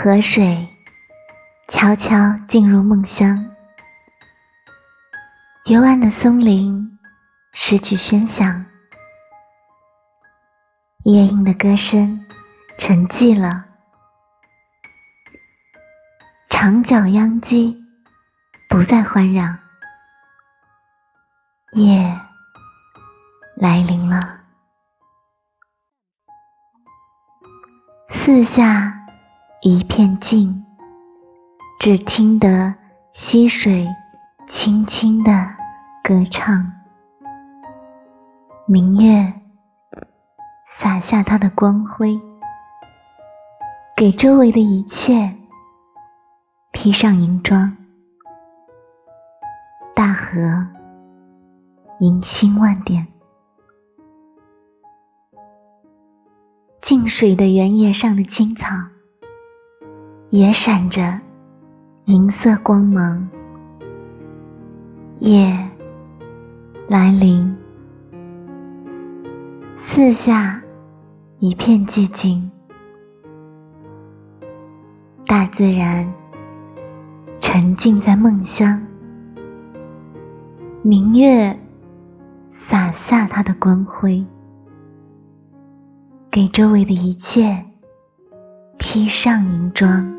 河水悄悄进入梦乡，幽暗的松林失去喧响，夜莺的歌声沉寂了，长角秧鸡不再欢嚷，夜来临了。四下一片静，只听得溪水轻轻的歌唱。明月洒下它的光辉，给周围的一切披上银装。大河银星万点。静水的原野上的青草，也闪着银色光芒。夜来临，四下一片寂静，大自然沉浸在梦乡。明月洒下它的光辉。给周围的一切披上银装。